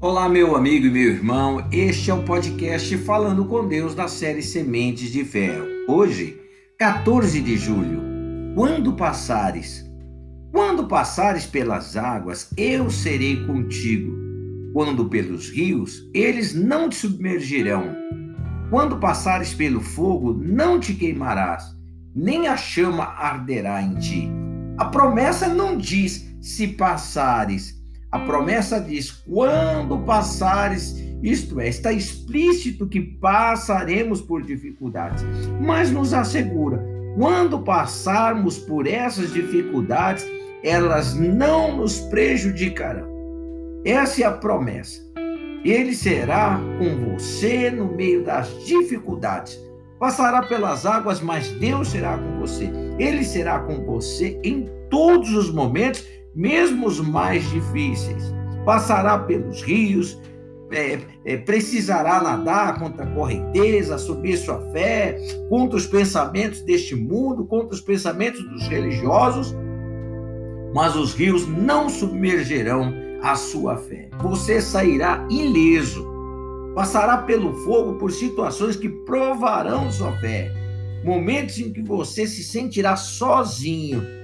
Olá, meu amigo e meu irmão. Este é o podcast Falando com Deus da série Sementes de Fé. Hoje, 14 de julho. Quando passares, quando passares pelas águas, eu serei contigo. Quando pelos rios, eles não te submergirão. Quando passares pelo fogo, não te queimarás, nem a chama arderá em ti. A promessa não diz se passares, a promessa diz: quando passares, isto é, está explícito que passaremos por dificuldades, mas nos assegura: quando passarmos por essas dificuldades, elas não nos prejudicarão. Essa é a promessa. Ele será com você no meio das dificuldades. Passará pelas águas, mas Deus será com você. Ele será com você em todos os momentos mesmo os mais difíceis. Passará pelos rios, é, é, precisará nadar contra a correnteza, subir sua fé, contra os pensamentos deste mundo, contra os pensamentos dos religiosos, mas os rios não submergerão a sua fé. Você sairá ileso, passará pelo fogo por situações que provarão sua fé, momentos em que você se sentirá sozinho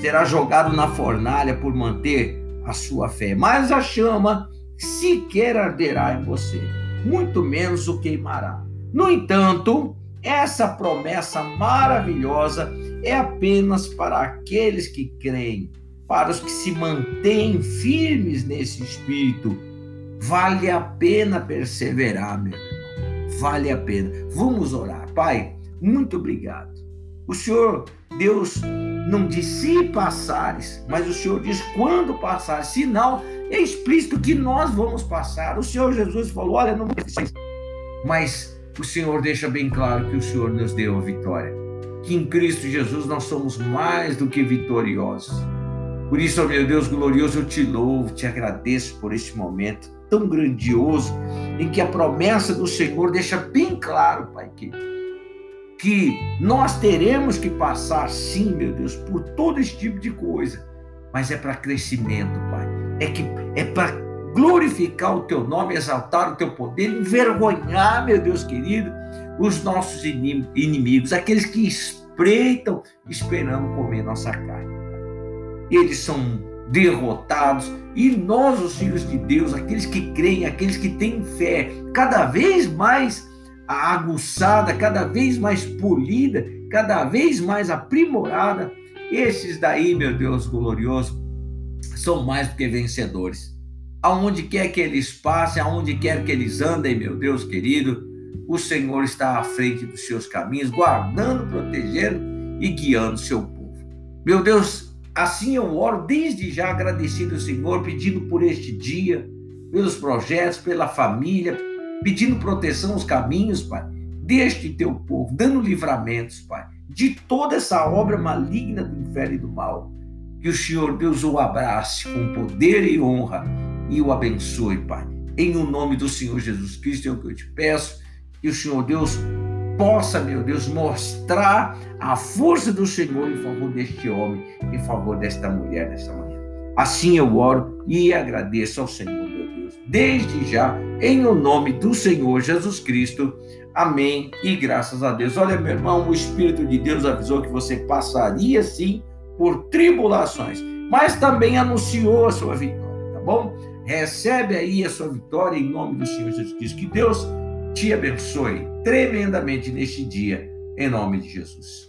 será jogado na fornalha por manter a sua fé, mas a chama sequer arderá em você, muito menos o queimará. No entanto, essa promessa maravilhosa é apenas para aqueles que creem, para os que se mantêm firmes nesse espírito. Vale a pena perseverar, meu irmão. Vale a pena. Vamos orar. Pai, muito obrigado. O Senhor, Deus, não diz se passares, mas o Senhor diz quando passares. Sinal é explícito que nós vamos passar. O Senhor Jesus falou: olha, não mas o Senhor deixa bem claro que o Senhor nos deu a vitória. Que em Cristo Jesus nós somos mais do que vitoriosos. Por isso, meu Deus glorioso, eu te louvo, te agradeço por este momento tão grandioso em que a promessa do Senhor deixa bem claro, Pai querido que nós teremos que passar, sim, meu Deus, por todo esse tipo de coisa, mas é para crescimento, Pai. É que é para glorificar o teu nome, exaltar o teu poder, envergonhar, meu Deus querido, os nossos inimigos, aqueles que espreitam esperando comer nossa carne. Eles são derrotados e nós, os filhos de Deus, aqueles que creem, aqueles que têm fé, cada vez mais aguçada, cada vez mais polida, cada vez mais aprimorada. Esses daí, meu Deus glorioso, são mais do que vencedores. Aonde quer que eles passem, aonde quer que eles andem, meu Deus querido, o Senhor está à frente dos seus caminhos, guardando, protegendo e guiando seu povo. Meu Deus, assim eu oro desde já agradecido ao Senhor, pedindo por este dia, pelos projetos, pela família, pedindo proteção aos caminhos, Pai, deste teu povo, dando livramentos, Pai, de toda essa obra maligna do inferno e do mal. Que o Senhor Deus o abrace com poder e honra e o abençoe, Pai. Em o nome do Senhor Jesus Cristo é o que eu te peço, que o Senhor Deus possa, meu Deus, mostrar a força do Senhor em favor deste homem, em favor desta mulher nesta manhã. Assim eu oro e agradeço ao Senhor desde já, em o nome do Senhor Jesus Cristo. Amém e graças a Deus. Olha, meu irmão, o Espírito de Deus avisou que você passaria sim por tribulações, mas também anunciou a sua vitória, tá bom? Recebe aí a sua vitória em nome do Senhor Jesus Cristo. Que Deus te abençoe tremendamente neste dia, em nome de Jesus.